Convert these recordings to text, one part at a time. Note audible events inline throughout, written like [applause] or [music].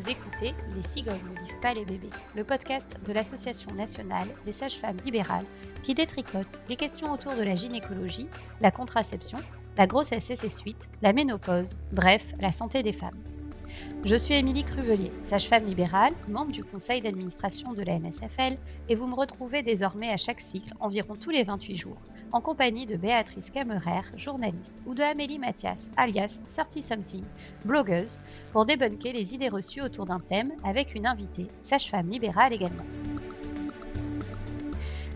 Vous écoutez Les cigognes ne vivent pas les bébés, le podcast de l'Association nationale des sages-femmes libérales qui détricote les questions autour de la gynécologie, la contraception, la grossesse et ses suites, la ménopause, bref, la santé des femmes. Je suis Émilie Cruvelier, sage-femme libérale, membre du conseil d'administration de la NSFL, et vous me retrouvez désormais à chaque cycle, environ tous les 28 jours, en compagnie de Béatrice Camerer, journaliste, ou de Amélie Mathias, alias 30 Something, blogueuse, pour débunker les idées reçues autour d'un thème avec une invitée, sage-femme libérale également.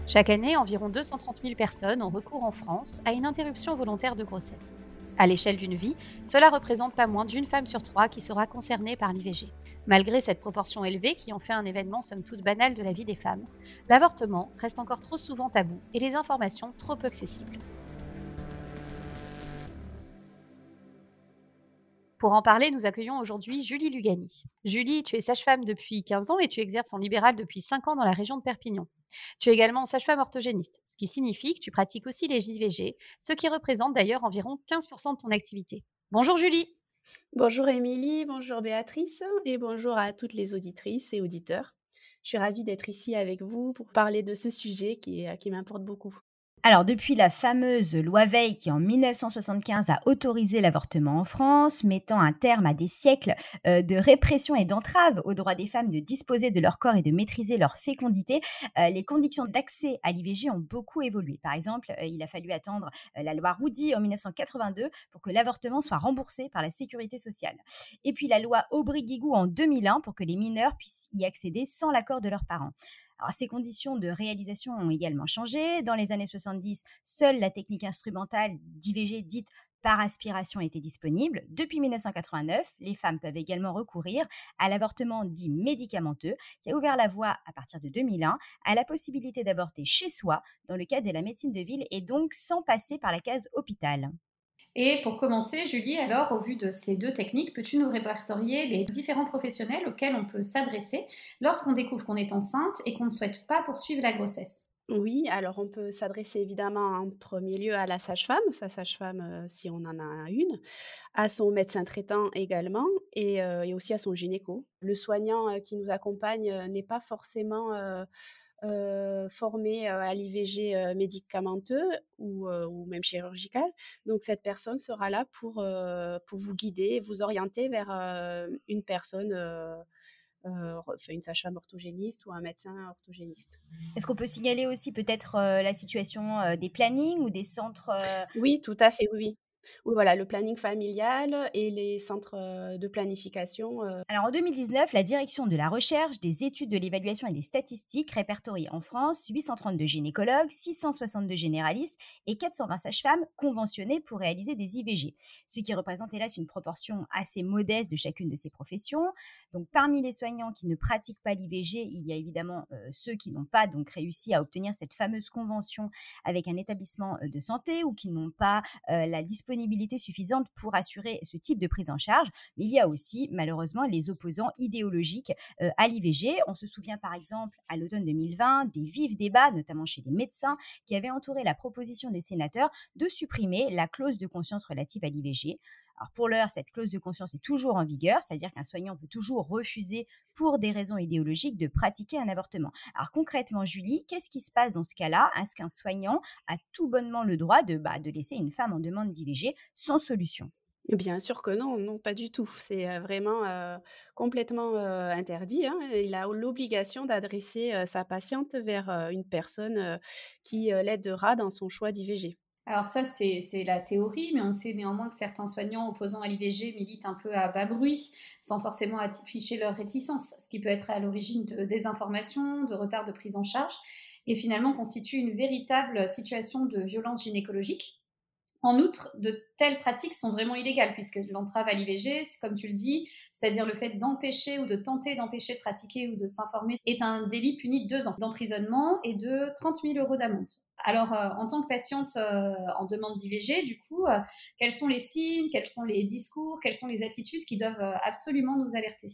Chaque année, environ 230 000 personnes ont recours en France à une interruption volontaire de grossesse. À l'échelle d'une vie, cela représente pas moins d'une femme sur trois qui sera concernée par l'IVG. Malgré cette proportion élevée qui en fait un événement somme toute banal de la vie des femmes, l'avortement reste encore trop souvent tabou et les informations trop peu accessibles. Pour en parler, nous accueillons aujourd'hui Julie Lugani. Julie, tu es sage-femme depuis 15 ans et tu exerces en libéral depuis 5 ans dans la région de Perpignan. Tu es également sage-femme orthogéniste, ce qui signifie que tu pratiques aussi les IVG, ce qui représente d'ailleurs environ 15% de ton activité. Bonjour Julie Bonjour Émilie, bonjour Béatrice et bonjour à toutes les auditrices et auditeurs. Je suis ravie d'être ici avec vous pour parler de ce sujet qui, m'importe beaucoup. Alors, depuis la fameuse loi Veil qui, en 1975, a autorisé l'avortement en France, mettant un terme à des siècles euh, de répression et d'entrave au droit des femmes de disposer de leur corps et de maîtriser leur fécondité, euh, les conditions d'accès à l'IVG ont beaucoup évolué. Par exemple, euh, il a fallu attendre la loi Roudy en 1982 pour que l'avortement soit remboursé par la sécurité sociale. Et puis la loi Aubry-Guigou en 2001 pour que les mineurs puissent y accéder sans l'accord de leurs parents. Alors, ces conditions de réalisation ont également changé. Dans les années 70, seule la technique instrumentale d'IVG dite par aspiration était disponible. Depuis 1989, les femmes peuvent également recourir à l'avortement dit médicamenteux, qui a ouvert la voie à partir de 2001 à la possibilité d'avorter chez soi dans le cadre de la médecine de ville et donc sans passer par la case hôpital. Et pour commencer, Julie, alors, au vu de ces deux techniques, peux-tu nous répertorier les différents professionnels auxquels on peut s'adresser lorsqu'on découvre qu'on est enceinte et qu'on ne souhaite pas poursuivre la grossesse? Oui, alors on peut s'adresser évidemment en premier lieu à la sage-femme, sa sage-femme euh, si on en a une, à son médecin traitant également et, euh, aussi à son gynéco. Le soignant euh, qui nous accompagne n'est pas forcément euh, formé à l'IVG médicamenteux ou, ou, même chirurgical. Donc cette personne sera là pour, pour vous guider, vous orienter vers une personne. une sage-femme orthogéniste ou un médecin orthogéniste. Est-ce qu'on peut signaler aussi peut-être la situation des plannings ou des centres Oui, tout à fait, oui. Oui, voilà, le planning familial et les centres de planification. Alors en 2019, la direction de la recherche, des études de l'évaluation et des statistiques répertorie en France 832 gynécologues, 662 généralistes et 420 sages-femmes conventionnées pour réaliser des IVG, ce qui représente hélas une proportion assez modeste de chacune de ces professions. Donc parmi les soignants qui ne pratiquent pas l'IVG, il y a évidemment ceux qui n'ont pas donc réussi à obtenir cette fameuse convention avec un établissement de santé ou qui n'ont pas la disponibilité suffisante pour assurer ce type de prise en charge. Mais il y a aussi malheureusement les opposants idéologiques euh, à l'IVG. On se souvient par exemple à l'automne 2020 des vifs débats, notamment chez les médecins, qui avaient entouré la proposition des sénateurs de supprimer la clause de conscience relative à l'IVG. Alors pour l'heure, cette clause de conscience est toujours en vigueur, c'est-à-dire qu'un soignant peut toujours refuser pour des raisons idéologiques de pratiquer un avortement. Alors concrètement, Julie, qu'est-ce qui se passe dans ce cas-là? Est-ce qu'un soignant a tout bonnement le droit de, bah, de laisser une femme en demande d'IVG sans solution? Bien sûr que non, non, pas du tout. C'est euh, vraiment euh, complètement euh, interdit. Hein. Il a l'obligation d'adresser sa patiente vers une personne qui l'aidera dans son choix d'IVG. Alors ça, c'est la théorie, mais on sait néanmoins que certains soignants opposants à l'IVG militent un peu à bas bruit, sans forcément afficher leur réticence, ce qui peut être à l'origine de désinformation, de retard de prise en charge, et finalement constitue une véritable situation de violence gynécologique. En outre, de telles pratiques sont vraiment illégales puisque l'entrave à l'IVG, comme tu le dis, c'est-à-dire le fait d'empêcher ou de tenter d'empêcher de pratiquer ou de s'informer, est un délit puni de deux ans d'emprisonnement et de 30 000 euros d'amende. Alors, euh, en tant que patiente euh, en demande d'IVG, du coup, euh, quels sont les signes, quels sont les discours, quelles sont les attitudes qui doivent absolument nous alerter?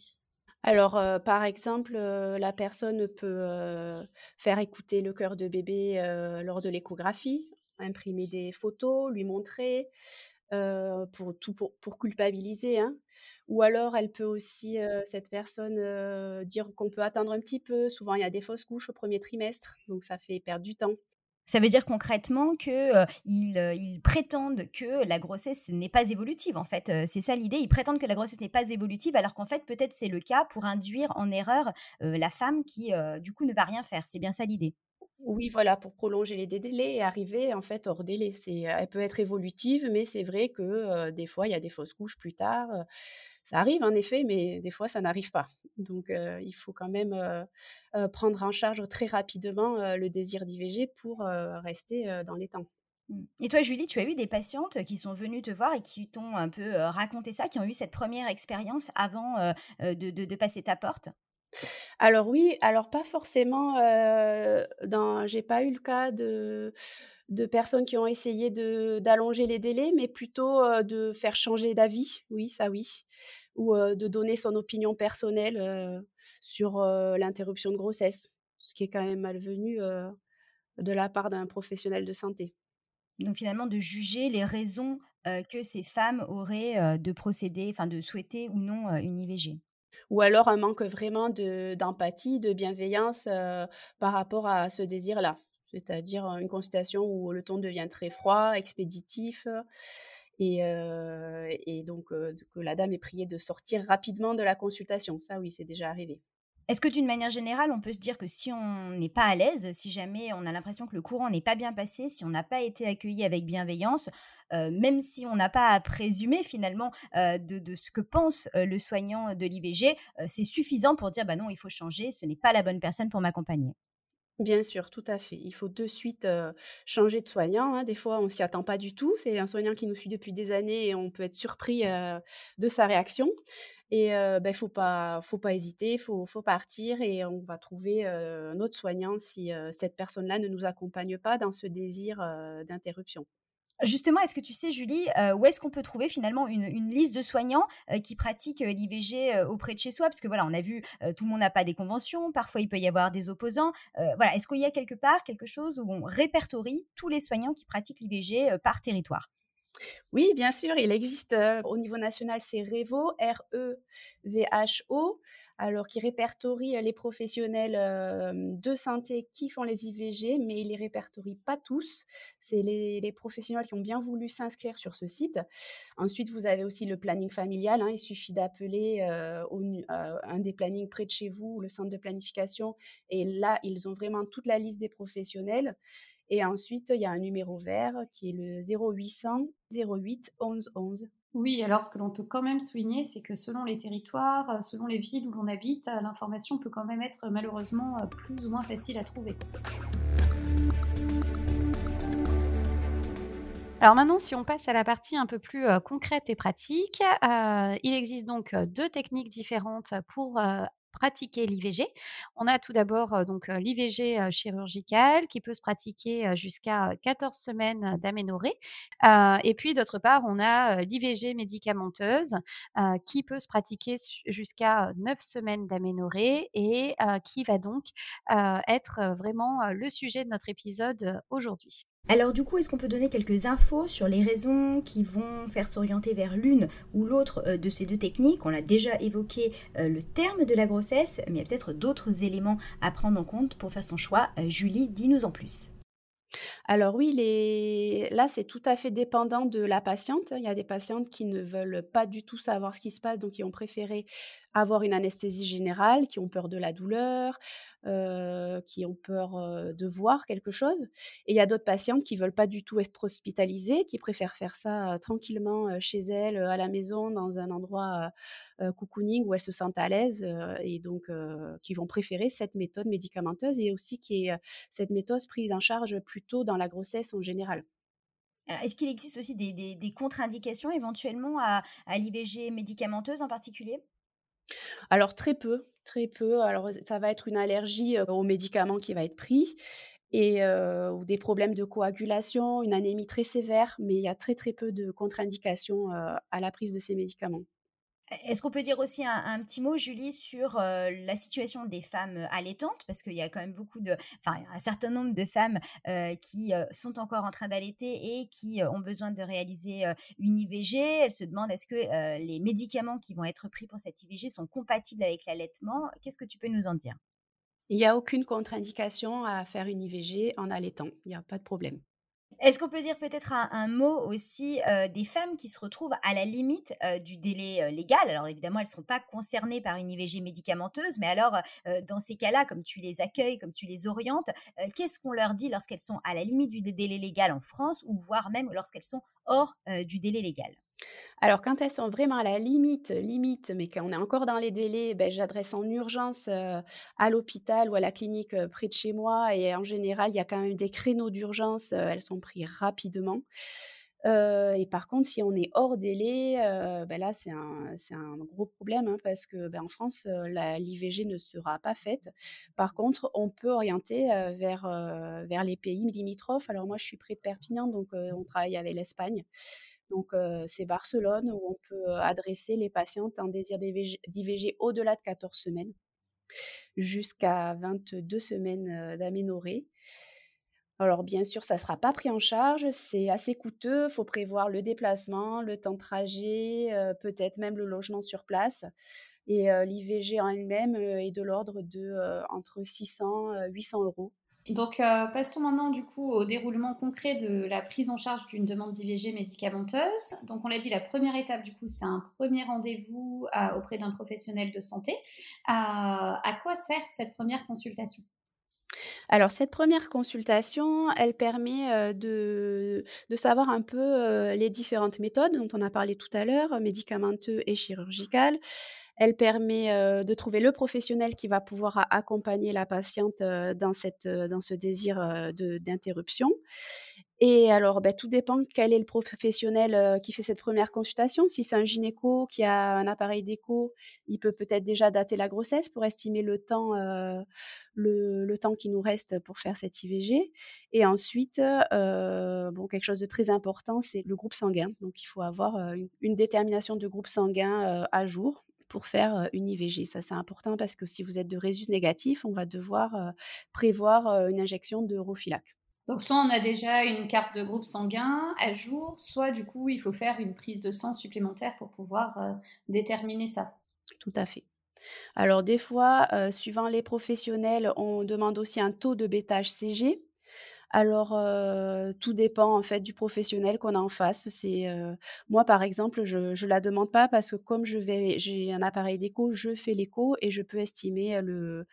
Alors, par exemple, la personne peut faire écouter le cœur de bébé lors de l'échographie imprimer des photos, lui montrer. pour tout pour pour culpabiliser, hein. Ou alors elle peut aussi, cette personne, dire qu'on peut attendre un petit peu. Souvent, il y a des fausses couches au premier trimestre, donc ça fait perdre du temps. Ça veut dire concrètement heu, ils, prétendent que la grossesse n'est pas évolutive, en fait, c'est ça l'idée? Ils prétendent que la grossesse n'est pas évolutive alors qu'en fait, peut-être c'est le cas pour induire en erreur, la femme qui, du coup ne va rien faire. C'est bien ça l'idée? Oui, voilà, pour prolonger les délais et arriver en fait hors délai. C'est, elle peut être évolutive, mais c'est vrai que, des fois, il y a des fausses couches plus tard, ça arrive en effet, mais des fois ça n'arrive pas. Donc, il faut quand même, prendre en charge très rapidement, le désir d'IVG pour, rester, dans les temps. Mmh. Et toi, Julie, tu as eu des patientes qui sont venues te voir et qui t'ont un peu, raconté ça, qui ont eu cette première expérience avant, de passer ta porte? Alors oui, alors pas forcément, dans j'ai pas eu le cas de de personnes qui ont essayé de d'allonger les délais, mais plutôt, de faire changer d'avis, oui, ça oui. Ou, de donner son opinion personnelle, sur, l'interruption de grossesse, ce qui est quand même malvenu, de la part d'un professionnel de santé. Donc finalement de juger les raisons, que ces femmes auraient, de procéder, enfin de souhaiter ou non, une IVG. Ou alors un manque vraiment de d'empathie, de bienveillance, heu, par rapport à ce désir-là. C'est-à-dire, heu, une consultation où le ton devient très froid, expéditif, heu et et donc que la dame est priée de sortir rapidement de la consultation. Ça oui, c'est déjà arrivé. Est-ce que d'une manière générale, on peut se dire que si on n'est pas à l'aise, si jamais on a l'impression que le courant n'est pas bien passé, si on n'a pas été accueilli avec bienveillance, heu, même si on n'a pas à présumer finalement, heu, de de ce que pense, heu, le soignant de l'IVG, c'est suffisant pour dire: «Bah non, il faut changer, ce n'est pas la bonne personne pour m'accompagner». Bien sûr, tout à fait. Il faut de suite, changer de soignant, hein. Des fois, on s'y attend pas du tout. C'est un soignant qui nous suit depuis des années et on peut être surpris, heu, de sa réaction et heu, beh, faut pas faut pas hésiter, faut faut partir et on va trouver, un autre soignant si, cette personne-là ne nous accompagne pas dans ce désir, d'interruption. Justement, est-ce que tu sais, Julie, où est-ce qu'on peut trouver finalement une liste de soignants, qui pratiquent, l'IVG, auprès de chez soi? Parce que voilà, on a vu, tout le monde n'a pas des conventions, parfois il peut y avoir des opposants. Voilà, est-ce qu'il y a quelque part quelque chose où on répertorie tous les soignants qui pratiquent l'IVG, par territoire? Oui, bien sûr, il existe, au niveau national, c'est REVO, R-E-V-H-O, alors qui répertorie, les professionnels, de santé qui font les IVG, mais il les répertorie pas tous. C'est les professionnels qui ont bien voulu s'inscrire sur ce site. Ensuite, vous avez aussi le planning familial, hein, il suffit d'appeler, un des plannings près de chez vous, le centre de planification et là, ils ont vraiment toute la liste des professionnels et ensuite, il y a un numéro vert qui est le 0800 08 11 11. Oui, alors ce que l'on peut quand même souligner, c'est que selon les territoires, heu, selon les villes où l'on habite, heu, l'information peut quand même être malheureusement, heu, plus ou moins facile à trouver. Alors maintenant, si on passe à la partie un peu plus, concrète et pratique, il existe donc, heu, 2 techniques différentes pour, pratiquer l'IVG. On a tout d'abord, heu, donc, heu, l'IVG, heu, chirurgicale qui peut se pratiquer, jusqu'à, heu, 14 semaines d'aménorrhée. Et puis d'autre part, on a, l'IVG médicamenteuse, qui peut se pratiquer jusqu'à, heu, 9 semaines d'aménorrhée et qui va donc, être, vraiment, le sujet de notre épisode, aujourd'hui. Alors du coup, est-ce qu'on peut donner quelques infos sur les raisons qui vont faire s'orienter vers l'une ou l'autre euh, de ces deux techniques? On a déjà évoqué euh, le terme de la grossesse, mais il y a peut-être d'autres éléments à prendre en compte pour faire son choix. Euh, Julie, dis-nous en plus. Alors oui, là, c'est tout à fait dépendant de la patiente. Il y a des patientes qui ne veulent pas du tout savoir ce qui se passe, donc qui ont préféré avoir une anesthésie générale, qui ont peur de la douleur, heu, qui ont peur, heu, de voir quelque chose et il y a d'autres patientes qui veulent pas du tout être hospitalisées, qui préfèrent faire ça, heu, tranquillement, chez elles, à la maison, dans un endroit, cocooning où elles se sentent à l'aise, et donc qui vont préférer cette méthode médicamenteuse et aussi qui est, cette méthode prise en charge plus tôt dans la grossesse en général. Est-ce qu'il existe aussi des, contre-indications éventuellement à l'IVG médicamenteuse en particulier? Alors très peu, très peu. Alors, ça va être une allergie, heu, aux médicaments qui va être pris et ou des problèmes de coagulation, une anémie très sévère, mais il y a très, très peu de contre-indications, à la prise de ces médicaments. Est-ce qu'on peut dire aussi un, petit mot, Julie, sur euh, la situation des femmes euh, allaitantes? Parce qu'il y a quand même beaucoup de, enfin, un certain nombre de femmes euh, qui sont encore en train d'allaiter et qui ont besoin de réaliser une IVG. Elles se demandent est-ce que les médicaments qui vont être pris pour cette IVG sont compatibles avec l'allaitement? Qu'est-ce que tu peux nous en dire? Il n'y a aucune contre-indication à faire une IVG en allaitant, il n'y a pas de problème. Est-ce qu'on peut dire peut-être un, mot aussi des femmes qui se retrouvent à la limite du délai légal? Alors évidemment, elles ne seront pas concernées par une IVG médicamenteuse, mais alors dans ces cas-là, comme tu les accueilles, comme tu les orientes, qu'est-ce qu'on leur dit lorsqu'elles sont à la limite du dé- délai légal en France ou voire même lorsqu'elles sont hors du délai légal? Alors quand elles sont vraiment à la limite, limite, mais qu'on est encore dans les délais, beh, j'adresse en urgence, à l'hôpital ou à la clinique, près de chez moi et en général, il y a quand même des créneaux d'urgence, elles sont prises rapidement. Et par contre, si on est hors délai, bah, là, c'est un un gros problème, hein, parce que, bah, en France, l'IVG ne sera pas faite. Par contre, on peut orienter, vers, vers les pays limitrophes. Alors moi, je suis près de Perpignan, donc on travaille avec l'Espagne. Donc c'est Barcelone où on peut, adresser les patientes en désir d'IVG au-delà de 14 semaines, jusqu'à 22 semaines, d'aménorrhée. Alors bien sûr, ça ne sera pas pris en charge, c'est assez coûteux, il faut prévoir le déplacement, le temps de trajet, peut-être même le logement sur place et l'IVG en elle-même, est de l'ordre de, entre 600, heu, 800 euros. Donc, euh, passons maintenant du coup au déroulement concret de la prise en charge d'une demande d'IVG médicamenteuse. Donc, on l'a dit, la première étape du coup, c'est un premier rendez-vous à- auprès d'un professionnel de santé. À, à quoi sert cette première consultation? Alors cette première consultation, elle permet, de de savoir un peu, les différentes méthodes dont on a parlé tout à l'heure, médicamenteux et chirurgicales. Elle permet, heu, de trouver le professionnel qui va pouvoir accompagner la patiente, heu, dans cette, heu, dans ce désir, d'interruption et alors, bah, tout dépend quel est le professionnel, qui fait cette première consultation. Si c'est un gynéco qui a un appareil d'écho, il peut peut-être déjà dater la grossesse pour estimer le temps, le le temps qui nous reste pour faire cette IVG et ensuite, bon, quelque chose de très important, c'est le groupe sanguin. Donc il faut avoir, une détermination de groupe sanguin, à jour pour faire, une IVG. Ça, c'est important parce que si vous êtes de résus négatif, on va devoir, prévoir, une injection de Rofeelac. Donc, soit on a déjà une carte de groupe sanguin à jour, soit du coup, il faut faire une prise de sang supplémentaire pour pouvoir euh, déterminer ça. Tout à fait. Alors des fois, suivant les professionnels, on demande aussi un taux de bêta-HCG. Alors, tout dépend en fait du professionnel qu'on a en face. Moi par exemple, je je la demande pas parce que comme je vais j'ai un appareil d'écho, je fais l'écho et je peux estimer, le,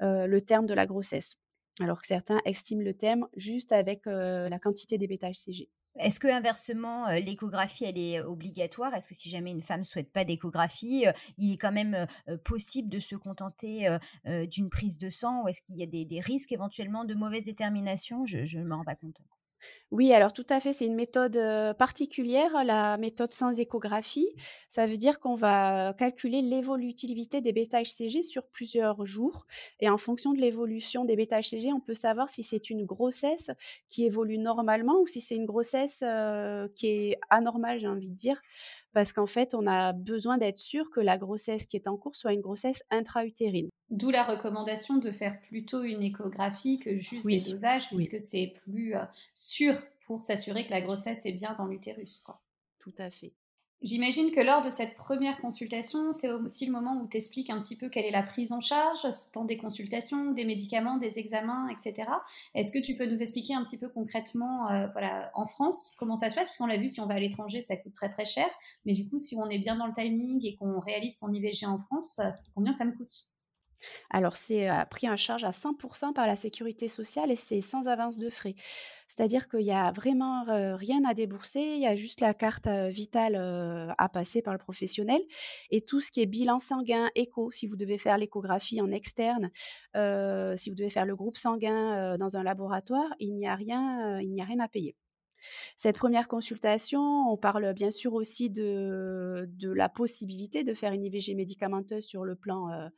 le terme de la grossesse. Alors que certains estiment le terme juste avec, la quantité des bêta-HCG. Est-ce que inversement, heu, l'échographie, elle est obligatoire? Est-ce que si jamais une femme souhaite pas d'échographie, heu, il est quand même, possible de se contenter, d'une prise de sang? Ou est-ce qu'il y a des des risques éventuellement de mauvaise détermination? Je ne me rends pas compte. Oui, alors tout à fait, c'est une méthode, particulière, la méthode sans échographie. Ça veut dire qu'on va calculer l'évolutivité des bêta-HCG sur plusieurs jours et en fonction de l'évolution des bêta-HCG, on peut savoir si c'est une grossesse qui évolue normalement ou si c'est une grossesse, qui est anormale, j'ai envie de dire. Parce qu'en fait, on a besoin d'être sûr que la grossesse qui est en cours soit une grossesse intra-utérine. D'où la recommandation de faire plutôt une échographie que juste des dosages, oui, puisque c'est plus euh, sûr pour s'assurer que la grossesse est bien dans l'utérus. tout à fait. J'imagine que lors de cette première consultation, c'est aussi le moment où tu expliques un petit peu quelle est la prise en charge, tant des consultations, des médicaments, des examens, etc. Est-ce que tu peux nous expliquer un petit peu concrètement, euh, voilà, en France, comment ça se passe? Parce qu'on l'a vu, si on va à l'étranger, ça coûte très très cher. Mais du coup, si on est bien dans le timing et qu'on réalise son IVG en France, euh, combien ça me coûte? Alors c'est, pris en charge à 100% par la sécurité sociale et c'est sans avance de frais. C'est-à-dire qu'il y a vraiment, rien à débourser, il y a juste la carte, vitale, à passer par le professionnel et tout ce qui est bilan sanguin, écho, si vous devez faire l'échographie en externe, si vous devez faire le groupe sanguin, dans un laboratoire, n'y a il n'y a rien à payer. Cette première consultation, on parle bien sûr aussi de, de la possibilité de faire une IVG médicamenteuse sur le plan euh,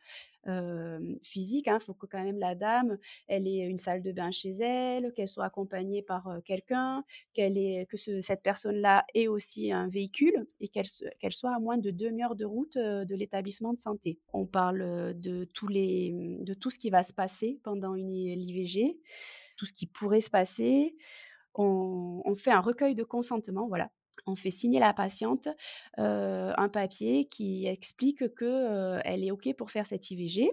euh, physique. Il hein. faut que quand même la dame, elle ait une salle de bain chez elle, qu'elle soit accompagnée par euh, quelqu'un, qu'elle que cette personne-là ait aussi un véhicule et qu'elle, soit à moins de demi-heure de route de l'établissement de santé. On parle de, tous les, de tout ce qui va se passer pendant l'IVG, tout ce qui pourrait se passer on, fait un recueil de consentement, voilà. On fait signer la patiente un papier qui explique qu'elle elle est OK pour faire cette IVG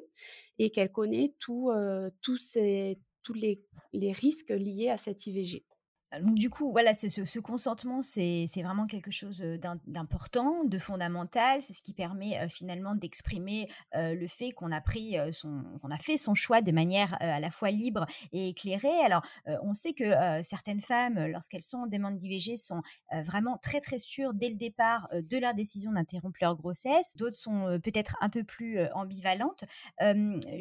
et qu'elle connaît tous les, les risques liés à cette IVG. Donc du coup, voilà, ce, consentement, c'est vraiment quelque chose d'important, de fondamental. C'est ce qui permet finalement d'exprimer le fait qu'on a pris a fait son choix de manière à la fois libre et éclairée. Alors, on sait que certaines femmes, lorsqu'elles sont en demande d'IVG, sont vraiment très très sûres dès le départ de leur décision d'interrompre leur grossesse. D'autres sont peut-être un peu plus ambivalentes.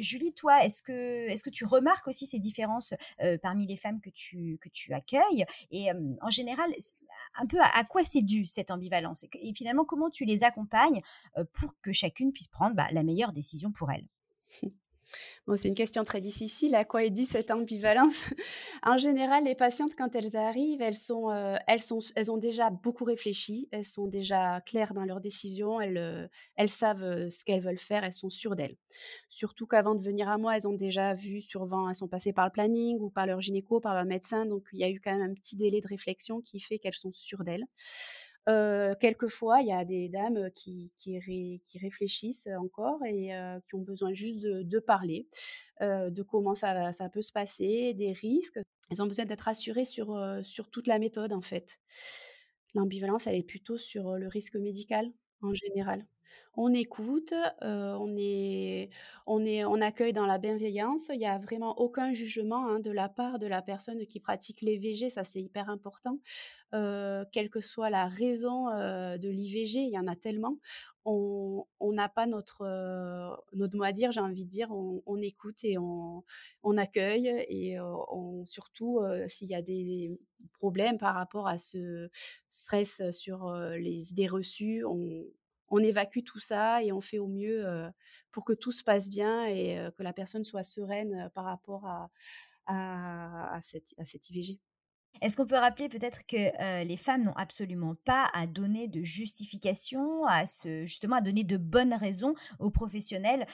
Julie, toi, est-ce que est-ce que tu remarques aussi ces différences parmi les femmes que tu que tu accueilles? Et en général, un peu à, quoi c'est dû cette ambivalence et, finalement, comment tu les accompagnes pour que chacune puisse prendre bah, la meilleure décision pour elle? [laughs] c'est une question très difficile. À quoi est due cette ambivalence? [laughs] En général, les patientes, quand elles arrivent, elles, sont, euh, elles, sont, elles ont déjà beaucoup réfléchi, elles sont déjà claires dans leurs décisions, elles, euh, elles savent euh, ce qu'elles veulent faire, elles sont sûres d'elles. Surtout qu'avant de venir à moi, elles ont déjà vu sur elles sont passées par le planning ou par leur gynéco, par leur médecin. Donc, il y a eu quand même un petit délai de réflexion qui fait qu'elles sont sûres d'elles quelquefois, il y a des dames qui, réfléchissent encore et qui ont besoin juste de, parler, de comment ça, peut se passer, des risques. Elles ont besoin d'être assurées sur, sur toute la méthode, en fait. L'ambivalence, elle est plutôt sur le risque médical en général on écoute, on, est, on, est, on accueille dans la bienveillance. Il n'y a vraiment aucun jugement hein, de la part de la personne qui pratique l'IVG. Ça, c'est hyper important. quelle que soit la raison de l'IVG, il y en a tellement. On n'a pas notre, notre mot à dire, j'ai envie de dire. On, écoute et on, accueille. Et surtout, s'il y a des problèmes par rapport à ce stress sur les idées reçues, on, on évacue tout ça et on fait au mieux pour que tout se passe bien et que la personne soit sereine par rapport à, à, cette, IVG. Est-ce qu'on peut rappeler peut-être que les femmes n'ont absolument pas à donner de justification, à justement à donner de bonnes raisons aux professionnels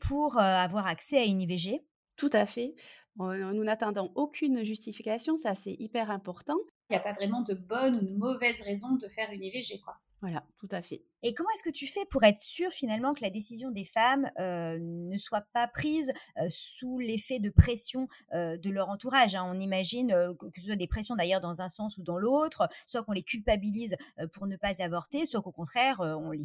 pour avoir accès à une IVG Tout à fait. Nous n'attendons aucune justification, ça c'est hyper important. Il n'y a pas vraiment de bonnes ou de mauvaises raisons de faire une IVG. Quoi. Voilà, tout à fait. Et comment est-ce que tu fais pour être sûr finalement que la décision des femmes ne soit pas prise sous l'effet de pression de leur entourage hein? On imagine que ce soit des pressions d'ailleurs dans un sens ou dans l'autre, soit qu'on les culpabilise pour ne pas avorter, soit qu'au contraire on les,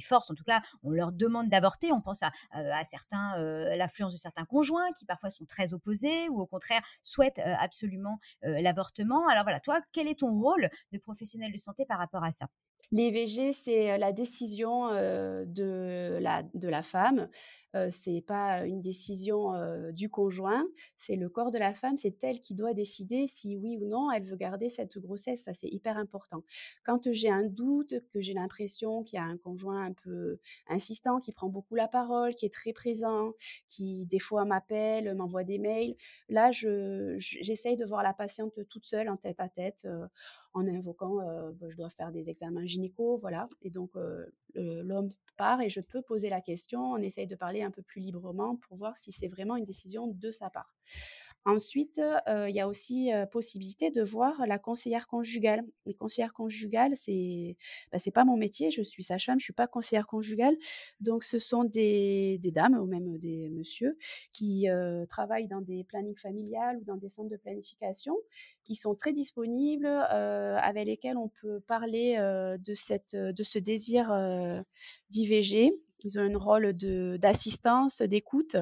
force, en tout cas on leur demande d'avorter. On pense à, à certains, l'influence de certains conjoints qui parfois sont très opposés ou au contraire souhaitent absolument l'avortement. Alors voilà, toi, quel est ton rôle de professionnel de santé par rapport à ça? L'IVG, c'est la décision de, la, de la femme c'est pas une décision du conjoint, c'est le corps de la femme, c'est elle qui doit décider si oui ou non elle veut garder cette grossesse. Ça, c'est hyper important. Quand j'ai un doute, que j'ai l'impression qu'il y a un conjoint un peu insistant, qui prend beaucoup la parole, qui est très présent, qui des fois m'appelle, m'envoie des mails, là, j'essaye de voir la patiente toute seule, en tête à tête, en invoquant, bah, je dois faire des examens gynéco, voilà. Et donc, l'homme part et je peux poser la question, on essaye de parler un peu plus librement pour voir si c'est vraiment une décision de sa part. Ensuite, il y a aussi possibilité de voir la conseillère conjugale. Les conseillères conjugales, c'est bah, c'est pas mon métier, je suis sage-femme, je suis pas conseillère conjugale. Donc, ce sont des, dames ou même des messieurs qui travaillent dans des plannings familiales ou dans des centres de planification, qui sont très disponibles, avec lesquels on peut parler de, de ce désir d'IVG ils ont un rôle d'assistance, d'écoute,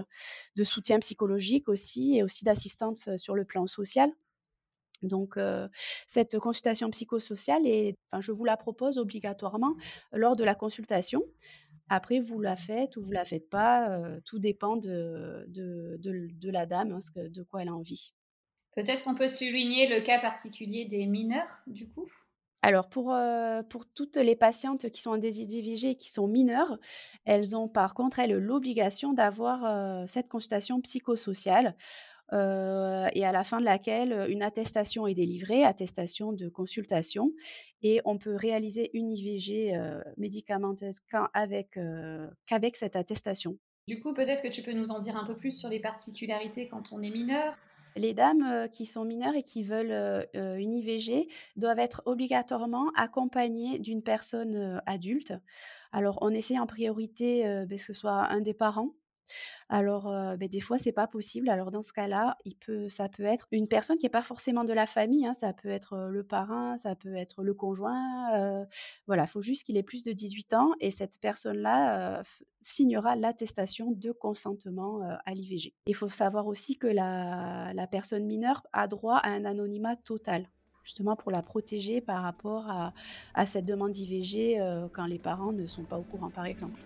de soutien psychologique aussi, et aussi d'assistance sur le plan social. Donc, cette consultation psychosociale, est, enfin, je vous la propose obligatoirement lors de la consultation. Après, vous la faites ou vous la faites pas, tout dépend de, de, de, la dame, hein, de quoi elle a envie. Peut-être qu'on peut souligner le cas particulier des mineurs, du coup? Alors pour, heu, pour toutes les patientes qui sont en désildivigie et qui sont mineures, elles ont par contre, elles, l'obligation d'avoir, heu, cette consultation psychosociale, heu et à la fin de laquelle, une attestation est délivrée, attestation de consultation et on peut réaliser une IVG, médicamenteuse qu'avec cette attestation. Du coup, peut-être que tu peux nous en dire un peu plus sur les particularités quand on est mineur? Les dames, qui sont mineures et qui veulent, une IVG doivent être obligatoirement accompagnées d'une personne, adulte. Alors on essaie en priorité, beh, que ce soit un des parents alors, heu, beh, des fois, c'est pas possible. Alors dans ce cas-là, ça peut être une personne qui est pas forcément de la famille, hein. Ça peut être, heu, le parrain, ça peut être le conjoint, heu, voilà, il faut juste qu'il ait plus de 18 ans et cette personne-là, signera l'attestation de consentement, à l'IVG. Il faut savoir aussi que la personne mineure a droit à un anonymat total, justement pour la protéger par rapport à cette demande d'IVG, quand les parents ne sont pas au courant, par exemple.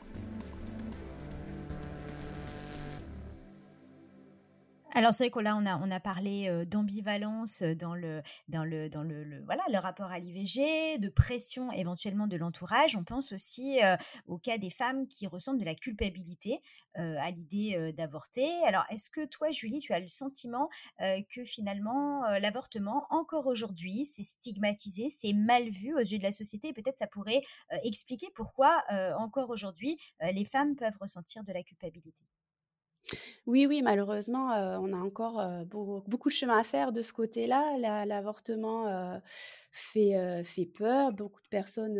Alors c'est vrai qu'on on a on a parlé, d'ambivalence, dans le dans le dans le voilà, le rapport à l'IVG, de pression éventuellement de l'entourage. On pense aussi, au cas des femmes qui ressentent de la culpabilité, à l'idée, d'avorter. Alors est-ce que toi, Julie, tu as le sentiment, que finalement, l'avortement, encore aujourd'hui, c'est stigmatisé, c'est mal vu aux yeux de la société peut-être ça pourrait, expliquer pourquoi, encore aujourd'hui, les femmes peuvent ressentir de la culpabilité? Oui, oui, malheureusement, heu, on a encore, beau beaucoup de chemin à faire de ce côté-là. L'a l'avortement, heu, fait, peur. Beaucoup de personnes,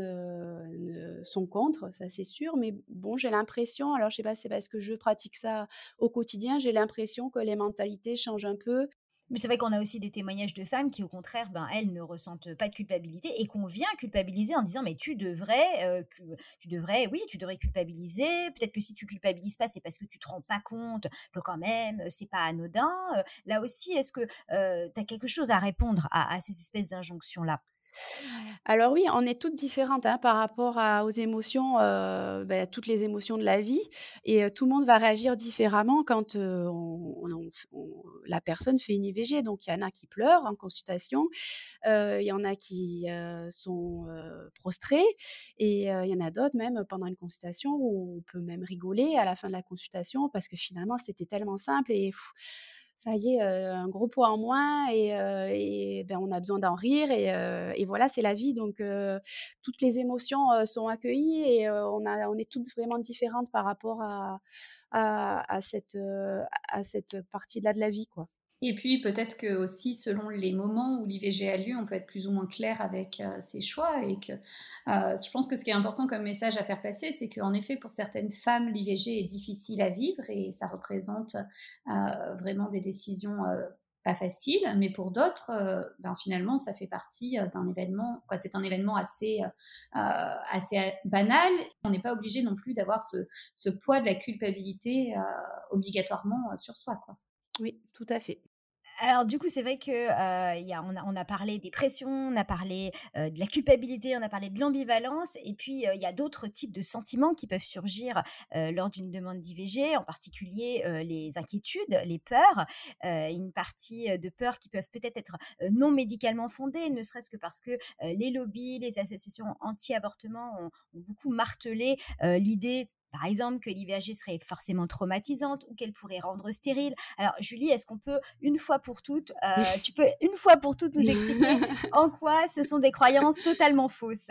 sont contre, ça c'est sûr. Mais bon, j'ai l'impression, alors je sais pas c'est parce que je pratique ça au quotidien, j'ai l'impression que les mentalités changent un peu. Mais c'est vrai qu'on a aussi des témoignages de femmes qui, au contraire, ben, elles ne ressentent pas de culpabilité et qu'on vient culpabiliser en disant mais tu devrais, euh, tu devrais, oui, tu devrais culpabiliser. Peut-être que si tu culpabilises pas, c'est parce que tu te rends pas compte que quand même euh, c'est pas anodin. Euh, Là aussi, est-ce que tu as quelque chose à répondre à, à ces espèces d'injonctions là Alors oui, on est toutes différentes, hein, par rapport à aux émotions, heu, bah, toutes les émotions de la vie et heu, tout le monde va réagir différemment quand, on la personne fait une IVG. Donc il y en a qui pleurent en consultation, il y en a qui, sont, prostrés et il y en a d'autres même pendant une consultation où on peut même rigoler à la fin de la consultation parce que finalement c'était tellement simple et ça y est, heu, un gros poids en moins et heu et ben, on a besoin d'en rire et et voilà, c'est la vie donc toutes les émotions, sont accueillies et on a on est toutes vraiment différentes par rapport à à à cette, à cette partie-là de la vie, quoi. Et puis peut-être que aussi selon les moments où l'IVG a lieu, on peut être plus ou moins clair avec euh, ses choix et que euh, je pense que ce qui est important comme message à faire passer, c'est qu'en effet pour certaines femmes l'IVG est difficile à vivre et ça représente euh, vraiment des décisions pas faciles, mais pour d'autres, ben, finalement ça fait partie d'un événement, c'est un événement assez, assez banal. On n'est pas obligé non plus d'avoir ce, poids de la culpabilité obligatoirement sur soi. Oui, tout à fait. Alors du coup, c'est vrai que, heu, y a on a parlé des pressions, on a parlé, heu, de la culpabilité, on a parlé de l'ambivalence et puis, heu, il y a d'autres types de sentiments qui peuvent surgir, lors d'une demande d'IVG, en particulier, les inquiétudes, les peurs, une partie, de peurs qui peuvent peut-être être, non médicalement fondées, ne serait-ce que parce que, les lobbies, les associations anti-avortement ont beaucoup martelé, l'idée par exemple, que l'IVG serait forcément traumatisante ou qu'elle pourrait rendre stérile. Alors, Julie, est-ce qu'on peut, une fois pour toutes, euh, [laughs] tu peux une fois pour toutes nous expliquer [laughs] en quoi ce sont des croyances totalement fausses?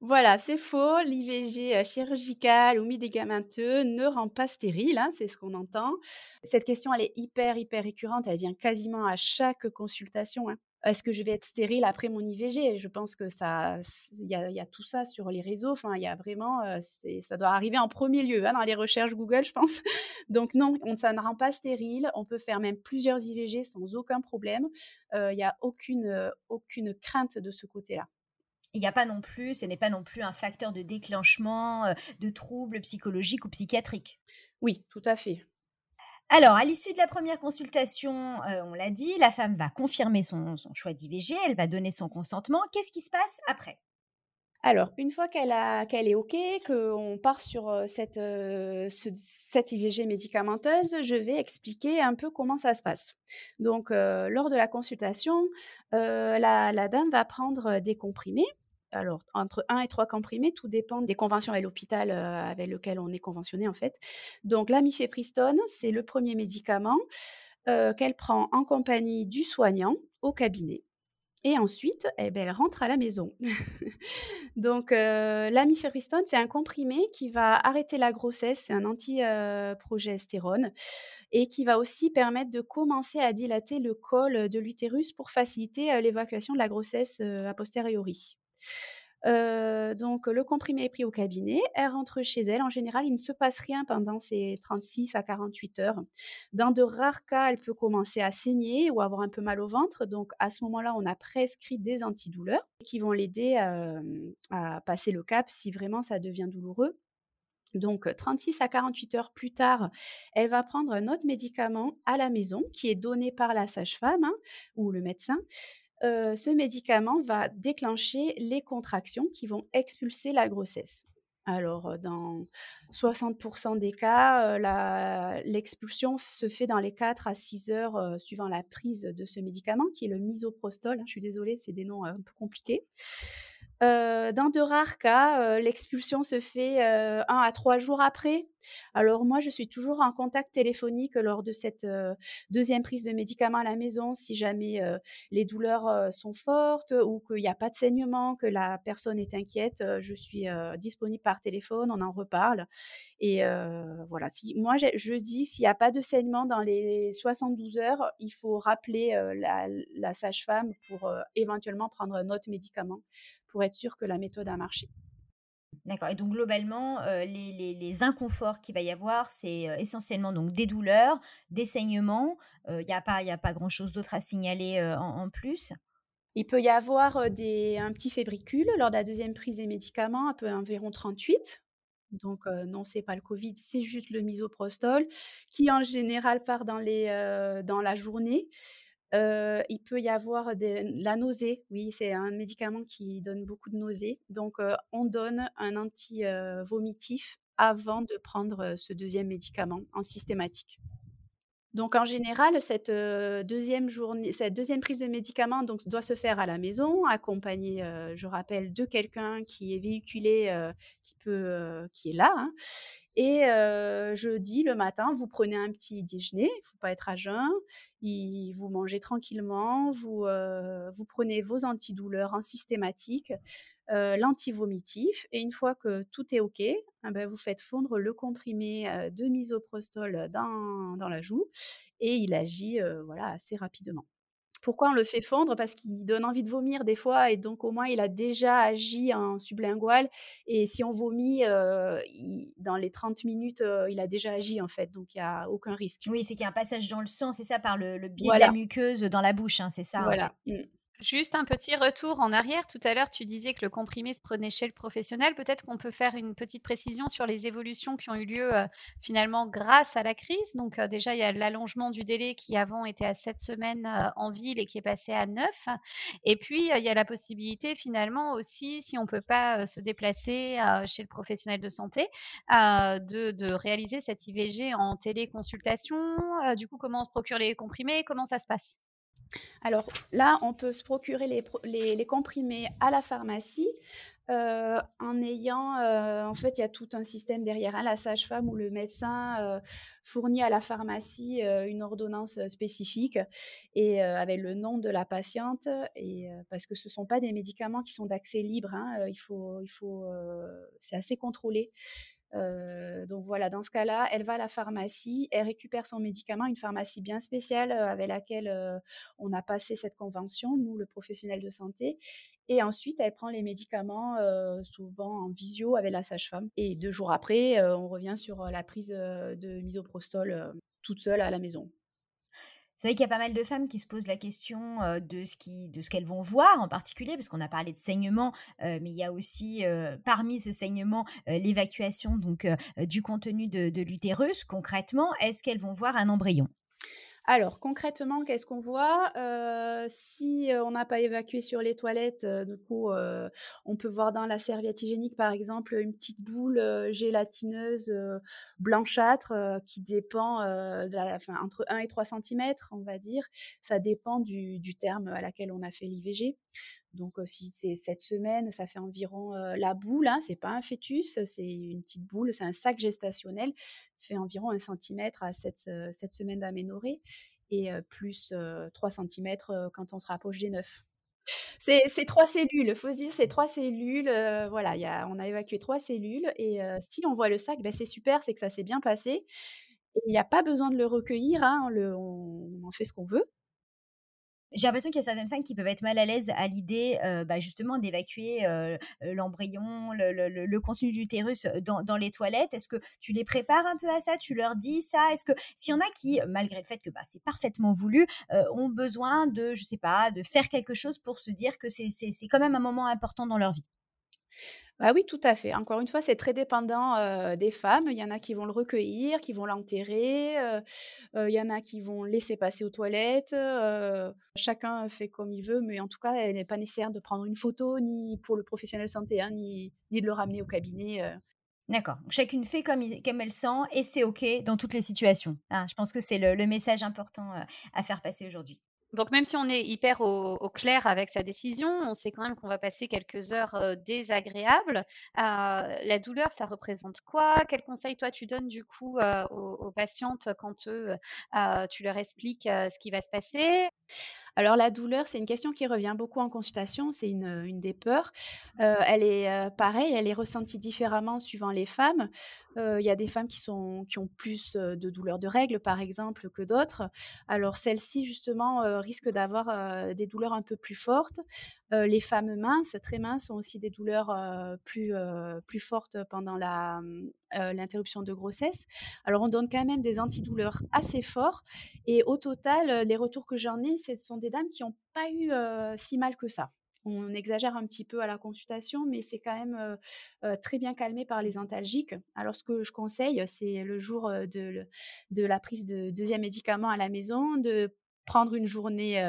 Voilà, c'est faux. L'IVG euh, chirurgical ou médicamenteux ne rend pas stérile, hein, c'est ce qu'on entend. Cette question, elle est hyper, hyper récurrente. Elle vient quasiment à chaque consultation. hein. Est-ce que je vais être stérile après mon IVG Je pense que ça, il y a, y a tout ça sur les réseaux. Enfin, il y a vraiment, euh, ça doit arriver en premier lieu hein, dans les recherches Google, je pense. [laughs] Donc non, on, ça ne rend pas stérile. On peut faire même plusieurs IVG sans aucun problème. Euh, Il n'y a aucune, aucune crainte de ce côté-là. Il n'y a pas non plus, ce n'est pas non plus un facteur de déclenchement euh, de troubles psychologiques ou psychiatriques. Oui, tout à fait. Alors, à l'issue de la première consultation, euh, on l'a dit, la femme va confirmer son, choix d'IVG, elle va donner son consentement. Qu'est-ce qui se passe après? Alors, une fois qu'elle est OK, qu'on part sur cette, cette IVG médicamenteuse, je vais expliquer un peu comment ça se passe. Donc, lors de la consultation, la, dame va prendre des comprimés. Alors, entre 1 et 3 comprimés, tout dépend des conventions à l'hôpital avec lequel on est conventionné, en fait. Donc, la mifepristone, c'est le premier médicament qu'elle prend en compagnie du soignant au cabinet. Et ensuite, eh ben, elle rentre à la maison. [laughs] Donc, euh, c'est un comprimé qui va arrêter la grossesse, c'est un anti-progestérone, et qui va aussi permettre de commencer à dilater le col de l'utérus pour faciliter l'évacuation de la grossesse a posteriori donc le comprimé est pris au cabinet, elle rentre chez elle. En général, il ne se passe rien pendant ces 36 à 48 heures. Dans de rares cas, elle peut commencer à saigner ou avoir un peu mal au ventre. Donc à ce moment-là, on a prescrit des antidouleurs qui vont l'aider à passer le cap si vraiment ça devient douloureux. Donc, 36 à 48 heures plus tard, elle va prendre un autre médicament à la maison qui est donné par la sage-femme hein, ou le médecin ce médicament va déclencher les contractions qui vont expulser la grossesse. Alors, dans 60% des cas, l'expulsion se fait dans les 4 à 6 heures suivant la prise de ce médicament, qui est le misoprostol. Je suis désolée, c'est des noms un peu compliqués dans de rares cas, l'expulsion se fait un à trois jours après. Alors moi, je suis toujours en contact téléphonique lors de cette deuxième prise de médicaments à la maison, si jamais les douleurs sont fortes ou qu'il n'y a pas de saignement, que la personne est inquiète. je suis disponible par téléphone, on en reparle. Et voilà, moi je, dis, s'il n'y a pas de saignement dans les 72 heures, il faut rappeler la, la sage-femme pour éventuellement prendre un autre médicament pour être sûr que la méthode a marché. D'accord. Et donc globalement, euh, les, inconforts qu'il va y avoir, c'est euh, essentiellement donc des douleurs, des saignements. Il n'y a pas, a pas grand-chose d'autre à signaler euh, en, plus? Il peut y avoir des, un petit fébricule lors de la deuxième prise des médicaments, un peu environ 38. Donc non, c'est pas le Covid, c'est juste le misoprostol qui en général part dans, les, dans la journée il peut y avoir la nausée. Oui, c'est un médicament qui donne beaucoup de nausées. Donc, on donne un anti-vomitif avant de prendre ce deuxième médicament en systématique. Donc, en général, cette, deuxième journée, cette deuxième prise de médicament donc, doit se faire à la maison, accompagnée, je rappelle, de quelqu'un qui est véhiculé, qui, peut, qui est là. Hein. Et jeudi, le matin, vous prenez un petit déjeuner, il faut pas être à jeun, vous mangez tranquillement, vous, vous prenez vos antidouleurs en systématique, l'antivomitif, et une fois que tout est OK, eh ben, vous faites fondre le comprimé de misoprostol dans, dans la joue, et il agit voilà, assez rapidement. Pourquoi on le fait fondre? Parce qu'il donne envie de vomir des fois, et donc au moins il a déjà agi en sublingual. Et si on vomit, dans les 30 minutes, il a déjà agi en fait, donc il n'y a aucun risque. Oui, c'est qu'il y a un passage dans le sang, c'est ça, par le, biais de la muqueuse dans la bouche, hein, c'est ça. Voilà. Mmh. Juste un petit retour en arrière. Tout à l'heure, tu disais que le comprimé se prenait chez le professionnel. Peut-être qu'on peut faire une petite précision sur les évolutions qui ont eu lieu euh, finalement grâce à la crise. Donc euh, déjà, il y a l'allongement du délai qui avant était à 7 semaines euh, en ville et qui est passé à 9. Et puis, il y a la possibilité finalement aussi, si on ne peut pas se déplacer chez le professionnel de santé, de, de, réaliser cette IVG en téléconsultation. du coup, comment on se procure les comprimés? Comment ça se passe? Alors là, on peut se procurer les, comprimés à la pharmacie euh, en ayant, euh, en fait, il y a tout un système derrière. Hein, la sage-femme ou le médecin euh, fournit à la pharmacie une ordonnance spécifique et avec le nom de la patiente. Parce que ce ne sont pas des médicaments qui sont d'accès libre, hein, il faut, il faut, c'est assez contrôlé donc voilà, dans ce cas-là, elle va à la pharmacie, elle récupère son médicament, une pharmacie bien spéciale avec laquelle on a passé cette convention, nous, le professionnel de santé. Et ensuite, elle prend les médicaments, souvent en visio avec la sage-femme. Et deux jours après, on revient sur la prise de misoprostol toute seule à la maison. C'est vrai qu'il y a pas mal de femmes qui se posent la question de ce qu'elles vont voir en particulier, parce qu'on a parlé de saignement, mais il y a aussi parmi ce saignement l'évacuation donc du contenu de l'utérus. Concrètement, est-ce qu'elles vont voir un embryon? Alors concrètement, qu'est-ce qu'on voit? Heu, si, on n'a pas évacué sur les toilettes, du coup, on peut voir dans la serviette hygiénique, par exemple, une petite boule, gélatineuse, blanchâtre, qui dépend, entre 1 et 3 centimètres, on va dire. Ça dépend du terme à laquelle on a fait l'IVG. Donc, si c'est 7 semaines, ça fait environ, la boule, hein, c'est pas un fœtus, c'est une petite boule, c'est un sac gestationnel, fait environ 1 centimètre à 7 heu, 7 semaines d'aménorrhée et plus, heu, 3 centimètres, heu, quand on se rapproche des 9. [laughs] C'est 3 cellules, faut se dire, c'est 3 cellules, voilà, il y a on a évacué 3 cellules et si on voit le sac, bah, c'est super, c'est que ça s'est bien passé il y a pas besoin de le recueillir, hein, on on en fait ce qu'on veut. J'ai l'impression qu'il y a certaines femmes qui peuvent être mal à l'aise à l'idée, heu, bah, justement d'évacuer, heu, l'embryon, le contenu de l'utérus, dans dans les toilettes. Est-ce que tu les prépares un peu à ça? Tu leur dis ça? Est-ce que s'il y en a qui, malgré le fait que, bah, c'est parfaitement voulu, ont besoin de, je sais pas, de faire quelque chose pour se dire que c'est quand même un moment important dans leur vie? Ah oui, tout à fait. Encore une fois, c'est très dépendant, des femmes. Il y en a qui vont le recueillir, qui vont l'enterrer, il y en a qui vont laisser passer aux toilettes, chacun fait comme il veut, mais en tout cas, il n'est pas nécessaire de prendre une photo, ni pour le professionnel santé, hein, ni ni de le ramener au cabinet. D'accord. Chacune fait comme elle sent et c'est OK dans toutes les situations. Hein, je pense que c'est le message important, à faire passer aujourd'hui. Donc même si on est hyper au clair avec sa décision, on sait quand même qu'on va passer quelques heures, heu, désagréables. Heu, la douleur, ça représente quoi? Quels conseils toi tu donnes du coup, heu, aux aux patientes quand, tu leur expliques, ce qui va se passer? Alors la douleur, c'est une question qui revient beaucoup en consultation, c'est une, une des peurs. Heu, elle est, heu, pareil, elle est ressentie différemment suivant les femmes. Il y a des femmes qui sont qui ont plus, de douleurs de règles, par exemple, que d'autres. Alors celles-ci, justement, risquent d'avoir, des douleurs un peu plus fortes. Les femmes minces, très minces, ont aussi des douleurs, plus, plus fortes pendant la, heu, l'interruption de grossesse. Alors on donne quand même des antidouleurs assez forts et au total, heu, les retours que j'en ai, ce sont des dames qui n'ont pas eu, heu, si mal que ça. On exagère un petit peu à la consultation, mais c'est quand même, très bien calmé par les antalgiques. Alors ce que je conseille, c'est le jour, de la prise de 2 médicament à la maison, de prendre une journée,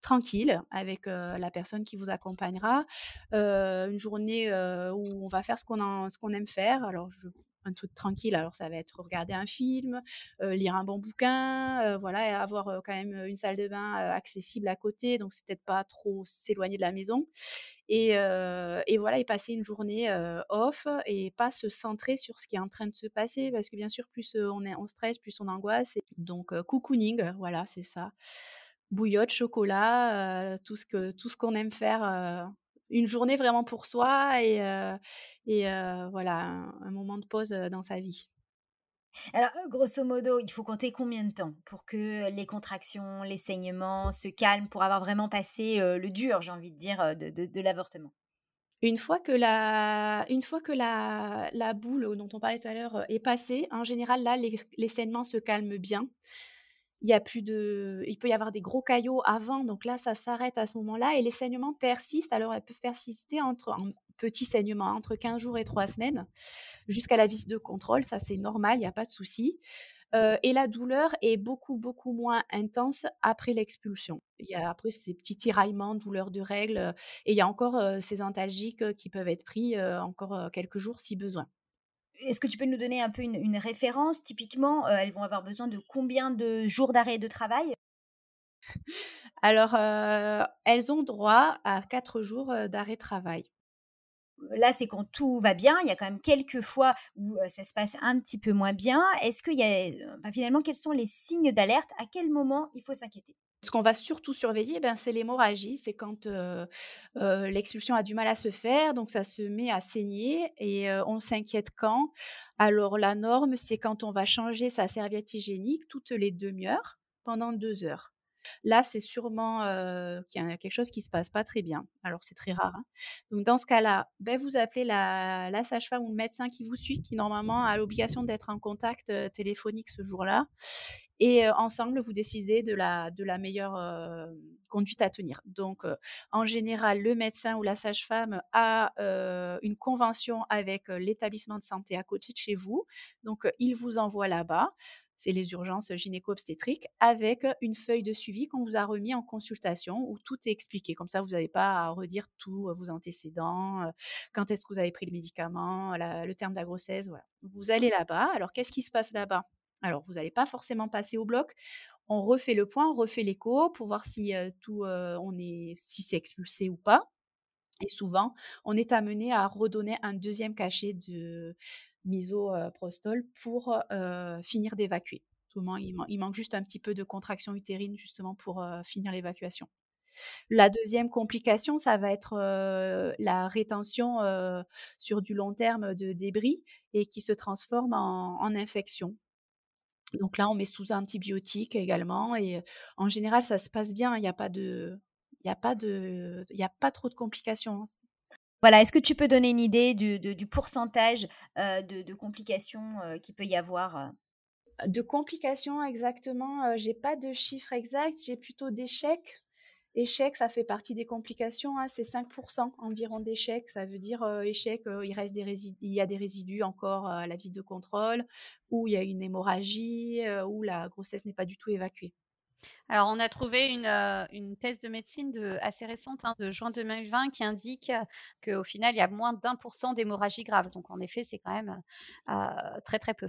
tranquille avec, la personne qui vous accompagnera. Une journée, où on va faire ce qu'on en ce qu'on aime faire. Alors je un truc tranquille, alors ça va être regarder un film, heu, lire un bon bouquin, heu, voilà et avoir, quand même, une salle de bain, accessible à côté, donc c'est peut-être pas trop s'éloigner de la maison et et voilà et passer une journée, off et pas se centrer sur ce qui est en train de se passer parce que bien sûr plus, on est on stresse, plus on angoisse et donc cocooning, voilà, c'est ça. Bouillotte, chocolat, tout ce qu'on aime faire, une journée vraiment pour soi et heu et heu, voilà, un un moment de pause, heu, dans sa vie. Alors, grosso modo, il faut compter combien de temps pour que les contractions, les saignements se calment, pour avoir vraiment passé, le dur, j'ai envie de dire, de de de l'avortement? Une fois que la une fois que la la boule, dont on parlait tout à l'heure, heu, est passée, en général, là, les les saignements se calment bien. Il peut y avoir des gros caillots avant, donc là, ça s'arrête à ce moment-là et les saignements persistent. Alors, elles peuvent persister entre en petits saignements, entre 15 jours et 3 semaines, jusqu'à la visite de contrôle. Ça, c'est normal, il y a pas de souci. Et la douleur est beaucoup, beaucoup moins intense après l'expulsion. Il y a après ces petits tiraillements, douleurs de règles, et il y a encore, ces antalgiques, qui peuvent être pris, encore, quelques jours si besoin. Est-ce que tu peux nous donner un peu une une référence? Typiquement, heu, elles vont avoir besoin de combien de jours d'arrêt de travail? Alors, heu, elles ont droit à 4 jours, d'arrêt travail. Là, c'est quand tout va bien. Il y a quand même quelques fois où, ça se passe un petit peu moins bien. Est-ce qu'il y a, finalement, quels sont les signes d'alerte? À quel moment il faut s'inquiéter? Ce qu'on va surtout surveiller, ben, c'est l'hémorragie. C'est quand, l'expulsion a du mal à se faire, donc ça se met à saigner et on s'inquiète quand? Alors la norme, c'est quand on va changer sa serviette hygiénique toutes les demi-heures pendant 2 heures. Là, c'est sûrement, qu'il y a quelque chose qui se passe pas très bien. Alors c'est très rare, hein. Donc dans ce cas-là, beh, vous appelez la la sage-femme ou le médecin qui vous suit, qui normalement a l'obligation d'être en contact, téléphonique ce jour-là et ensemble, vous décidez de la, de la meilleure conduite à tenir. Donc, en général, le médecin ou la sage-femme a une convention avec l'établissement de santé à côté de chez vous. Donc, il vous envoie là-bas c'est les urgences gynéco-obstétriques, avec une feuille de suivi qu'on vous a remis en consultation où tout est expliqué. Comme ça, vous n'avez pas à redire tous vos antécédents, quand est-ce que vous avez pris le médicament, le terme de la grossesse. Vous allez là-bas. Alors, qu'est-ce qui se passe là-bas? Alors, vous n'allez pas forcément passer au bloc. On refait le point, on refait l'écho pour voir si tout, on est, si c'est expulsé ou pas. Et souvent, on est amené à redonner un deuxième cachet de, misoprostol pour finir d'évacuer. Souvent, il, manque juste un petit peu de contraction utérine justement pour finir l'évacuation. La deuxième complication, ça va être la rétention sur du long terme de débris et qui se transforme en, infection. Donc là, on met sous antibiotiques également et en général, ça se passe bien. Il n'y a pas de, il a pas de, il a pas trop de complications. Voilà, est-ce que tu peux donner une idée du, pourcentage de, complications qu'il peut y avoir De complications exactement, j'ai pas de chiffre exact, j'ai plutôt d'échecs. Échec, ça fait partie des complications, hein, c'est 5% environ d'échecs. Ça veut dire échec, il, reste des il y a des résidus encore à la visite de contrôle, ou il y a une hémorragie, ou la grossesse n'est pas du tout évacuée. Alors, on a trouvé une, euh, thèse de médecine de, assez récente, hein, de juin 2020, qui indique qu'au final, il y a moins d'un pour cent d'hémorragie grave. Donc, en effet, c'est quand même euh, très, très peu.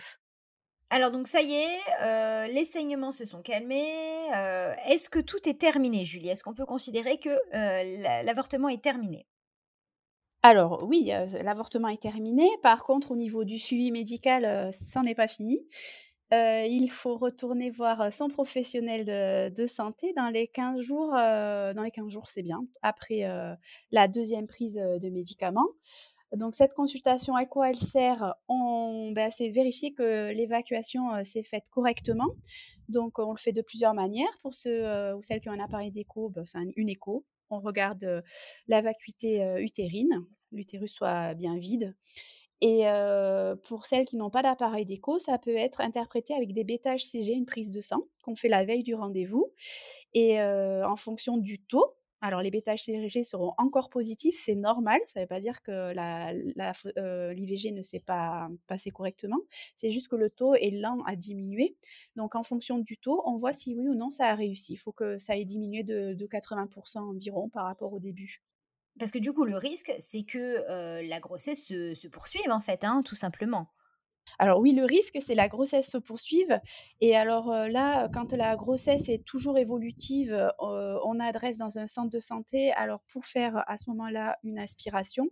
Alors, donc, ça y est, euh, les saignements se sont calmés. Est-ce que tout est terminé, Julie? Est-ce qu'on peut considérer que l'avortement est terminé? Alors oui, l'avortement est terminé. Par contre, au niveau du suivi médical, ça n'est pas fini il faut retourner voir, son professionnel de santé dans les 15 jours, dans les 15 jours, c'est bien, après, la deuxième prise, de médicaments. Donc cette consultation, à quoi elle sert? Bah, c'est vérifier que l'évacuation, s'est faite correctement. Donc on le fait de plusieurs manières. Pour ceux, ou celles qui ont un appareil d'écho, bah, c'est une écho. On regarde, la vacuité, utérine, l'utérus soit bien vide et pour celles qui n'ont pas d'appareil d'écho, ça peut être interprété avec des bêtages CG, une prise de sang qu'on fait la veille du rendez-vous. Et en fonction du taux, alors les bêtages CG seront encore positifs, c'est normal, ça ne veut pas dire que l'IVG ne s'est pas passé correctement, c'est juste que le taux est lent à diminuer. Donc en fonction du taux, on voit si oui ou non ça a réussi. Il faut que ça ait diminué de, de 80% environ par rapport au début. Parce que du coup, le risque, c'est que la grossesse se, poursuive, en fait, hein, tout simplement. Alors oui, le risque, c'est la grossesse se poursuive. Et alors là, quand la grossesse est toujours évolutive, on adresse dans un centre de santé. Alors pour faire à ce moment-là une aspiration,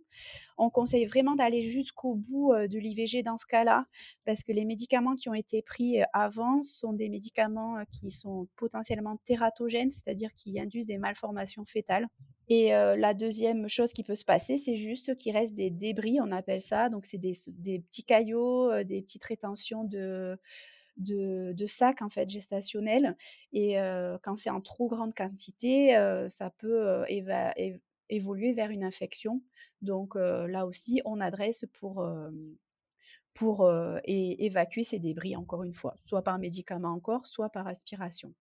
on conseille vraiment d'aller jusqu'au bout de l'IVG dans ce cas-là, parce que les médicaments qui ont été pris avant sont des médicaments qui sont potentiellement tératogènes, c'est-à-dire qui induisent des malformations fétales. Et la deuxième chose qui peut se passer, c'est juste qu'il reste des débris, on appelle ça. Donc, c'est des, petits caillots, des petites rétentions de, sacs en fait gestationnels. Et quand c'est en trop grande quantité, ça peut évoluer vers une infection. Donc, là aussi, on adresse pour, pour évacuer ces débris, encore une fois, soit par médicament encore, soit par aspiration.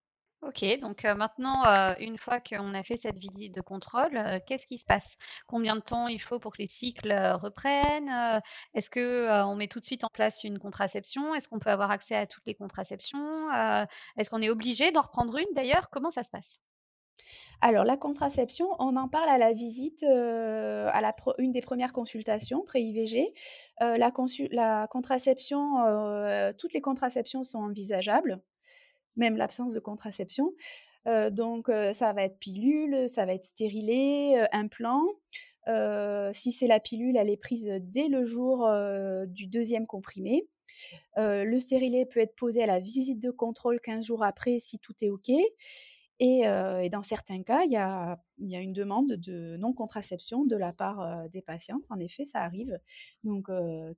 Ok, donc maintenant, une fois qu'on a fait cette visite de contrôle, qu'est-ce qui se passe? Combien de temps il faut pour que les cycles reprennent? Est-ce que on met tout de suite en place une contraception? Est-ce qu'on peut avoir accès à toutes les contraceptions? est-ce qu'on est obligé d'en reprendre une d'ailleurs? Comment ça se passe? Alors la contraception, on en parle à la visite, à une des premières consultations pré-IVG. la contraception, toutes les contraceptions sont envisageables même l'absence de contraception. donc, ça va être pilule, ça va être stérilé, implant. si c'est la pilule, elle est prise dès le jour du deuxième comprimé. le stérilet peut être posé à la visite de contrôle 15 jours après si tout est OK. Et, dans certains cas, il y a, une demande de non-contraception de la part des patientes. En effet, ça arrive. Donc,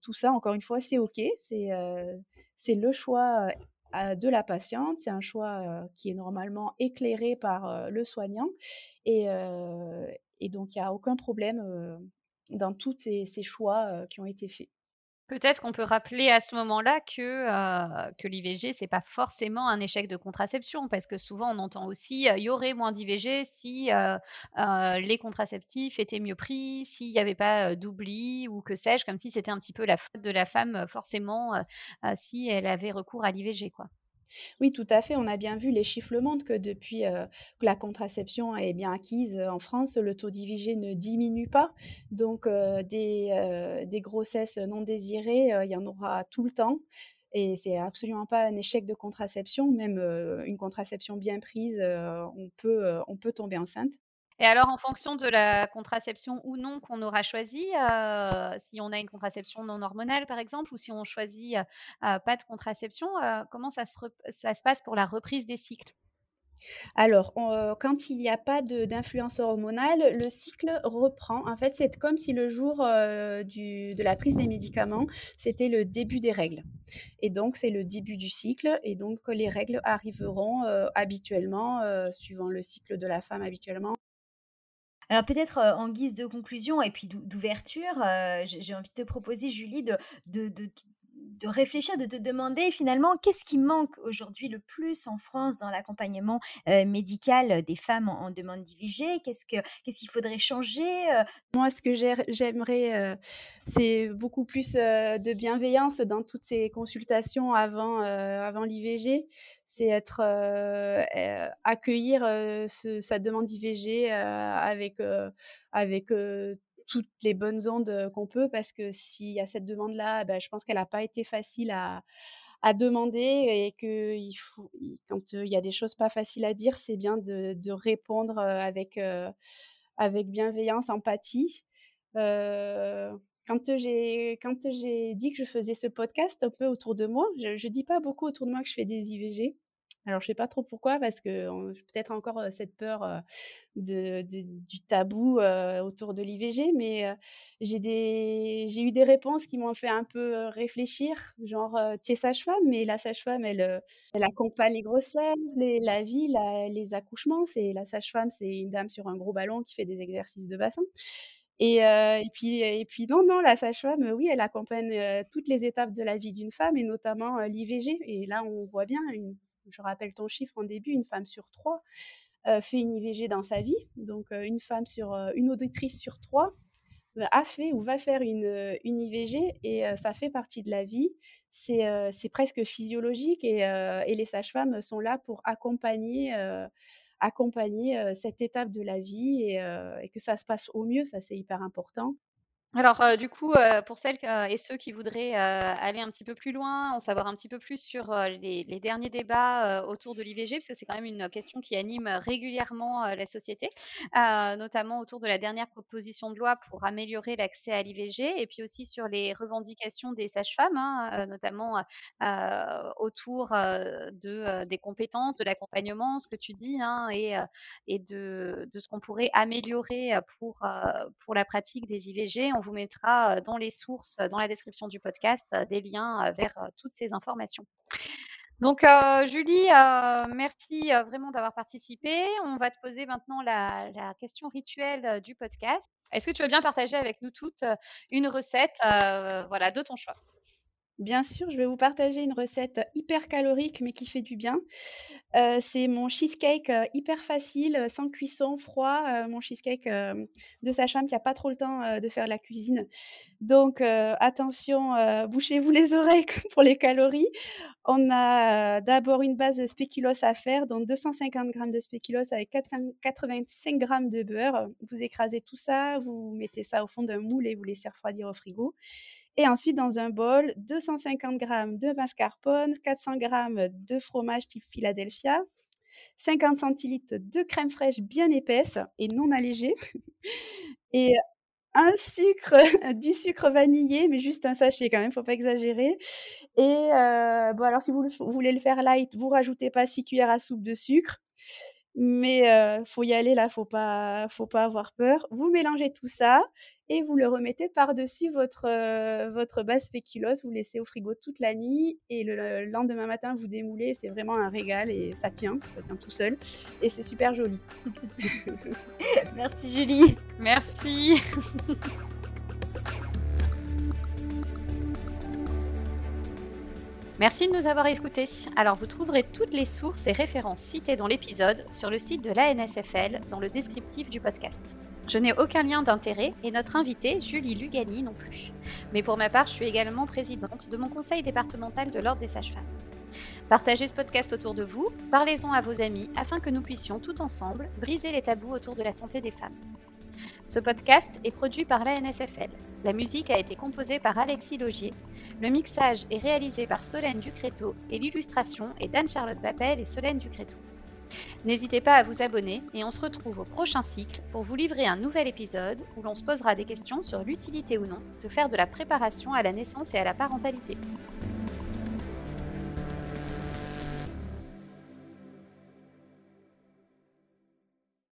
tout ça, encore une fois, c'est OK. C'est le choix de la patiente. C'est un choix qui est normalement éclairé par le soignant. Et, donc, il n'y a aucun problème dans tous ces, choix qui ont été faits. Peut-être qu'on peut rappeler à ce moment-là que, euh, que l'IVG, c'est pas forcément un échec de contraception, parce que souvent on entend aussi, il y aurait moins d'IVG si les contraceptifs étaient mieux pris, s'il n'y avait pas d'oubli ou que sais-je, comme si c'était un petit peu la faute de la femme forcément si elle avait recours à l'IVG, quoi. Oui, tout à fait. On a bien vu, les chiffres le montrent, que depuis que la contraception est bien acquise en France, le taux d'IVG ne diminue pas. Donc, des, des, grossesses non désirées, il y en aura tout le temps. Et c'est absolument pas un échec de contraception. Même une contraception bien prise, on, peut, on peut tomber enceinte. Et alors, en fonction de la contraception ou non qu'on aura choisi, euh, si on a une contraception non hormonale, par exemple, ou si on choisit euh, euh, pas de contraception, comment ça se, passe pour la reprise des cycles? Alors, quand il n'y a pas d'influence hormonale, le cycle reprend. En fait, c'est comme si le jour de la prise des médicaments, c'était le début des règles. Et donc, c'est le début du cycle. Et donc, les règles arriveront habituellement, suivant le cycle de la femme habituellement, alors peut-être en guise de conclusion et puis d'ouverture, j'ai envie de te proposer, Julie, de réfléchir, de te demander finalement qu'est-ce qui manque aujourd'hui le plus en France dans l'accompagnement médical des femmes en, demande d'IVG Qu'est-ce qu'il ce qu'il faudrait changer Moi, ce que j'aimerais, c'est beaucoup plus de bienveillance dans toutes ces consultations avant, avant l'IVG. C'est être accueillir sa demande d'IVG avec avec toutes les bonnes ondes qu'on peut parce que s'il y a cette demande-là, bah, je pense qu'elle n'a pas été facile à, demander et que quand il y a des choses pas faciles à dire, c'est bien de, répondre avec, bienveillance, empathie. Quand j'ai dit que je faisais ce podcast un peu autour de moi, je, je dis pas beaucoup autour de moi que je fais des IVG. Alors, je sais pas trop pourquoi, parce que peut-être encore cette peur du tabou autour de l'IVG, mais j'ai eu des réponses qui m'ont fait un peu réfléchir, genre tu es sage-femme, mais la sage-femme, elle, accompagne les grossesses, la vie, les accouchements. C'est la sage-femme, c'est une dame sur un gros ballon qui fait des exercices de bassin. Et puis, non, non, la sage-femme, oui, elle accompagne toutes les étapes de la vie d'une femme, et notamment l'IVG. Et là, on voit bien une je rappelle ton chiffre en début, une femme sur trois euh, fait une IVG dans sa vie. Donc euh, une femme sur euh, une auditrice sur trois a fait ou va faire une, une IVG et ça fait partie de la vie. C'est presque physiologique et, et les sages-femmes sont là pour accompagner accompagner cette étape de la vie et, et, que ça se passe au mieux, ça c'est hyper important. Alors, du coup, pour celles et ceux qui voudraient aller un petit peu plus loin, en savoir un petit peu plus sur les, derniers débats autour de l'IVG, parce que c'est quand même une question qui anime régulièrement la société, notamment autour de la dernière proposition de loi pour améliorer l'accès à l'IVG, et puis aussi sur les revendications des sages-femmes, hein, notamment autour de, des compétences, de l'accompagnement, ce que tu dis, hein, et, de, ce qu'on pourrait améliorer pour la pratique des IVG on vous mettra dans les sources, dans la description du podcast, des liens vers toutes ces informations. Donc, Julie, merci vraiment d'avoir participé. On va te poser maintenant la, question rituelle du podcast. Est-ce que tu veux bien partager avec nous toutes une recette voilà, de ton choix? Bien sûr, je vais vous partager une recette hyper calorique mais qui fait du bien. C'est mon cheesecake hyper facile, sans cuisson, froid. mon cheesecake de sa femme qui n'a pas trop le temps de faire la cuisine. Donc attention, bouchez-vous les oreilles [laughs] pour les calories. On a d'abord une base de spéculoos à faire, donc 250 g de spéculoos avec 485 g de beurre. Vous écrasez tout ça, vous mettez ça au fond d'un moule et vous laissez refroidir au frigo. Et ensuite, dans un bol, 250 g de mascarpone, 400 g de fromage type Philadelphia, 50 centilitres de crème fraîche bien épaisse et non allégée, [laughs] et un sucre, [laughs] du sucre vanillé, mais juste un sachet quand même, faut pas exagérer. Et euh, bon, alors si vous, voulez le faire light, vous rajoutez pas 6 cuillères à soupe de sucre. Mais il faut y aller là, faut pas, faut pas avoir peur. Vous mélangez tout ça et vous le remettez par-dessus votre, votre base spéculoos. Vous laissez au frigo toute la nuit et le, lendemain matin vous démoulez. C'est vraiment un régal et ça tient, ça tient tout seul et c'est super joli. [laughs] Merci Julie. Merci. [laughs] Merci de nous avoir écoutés. Alors vous trouverez toutes les sources et références citées dans l'épisode sur le site de l'ANSFL dans le descriptif du podcast. Je n'ai aucun lien d'intérêt et notre invitée, Julie Lugani, non plus. Mais pour ma part, je suis également présidente de mon conseil départemental de l'Ordre des sages-femmes. Partagez ce podcast autour de vous, parlez-en à vos amis afin que nous puissions tout ensemble briser les tabous autour de la santé des femmes. Ce podcast est produit par l'ANSFL. La musique a été composée par Alexis Logier. Le mixage est réalisé par Solène Ducréto et l'illustration est d'Anne-Charlotte Bappel et Solène Ducréto. N'hésitez pas à vous abonner et on se retrouve au prochain cycle pour vous livrer un nouvel épisode où l'on se posera des questions sur l'utilité ou non de faire de la préparation à la naissance et à la parentalité.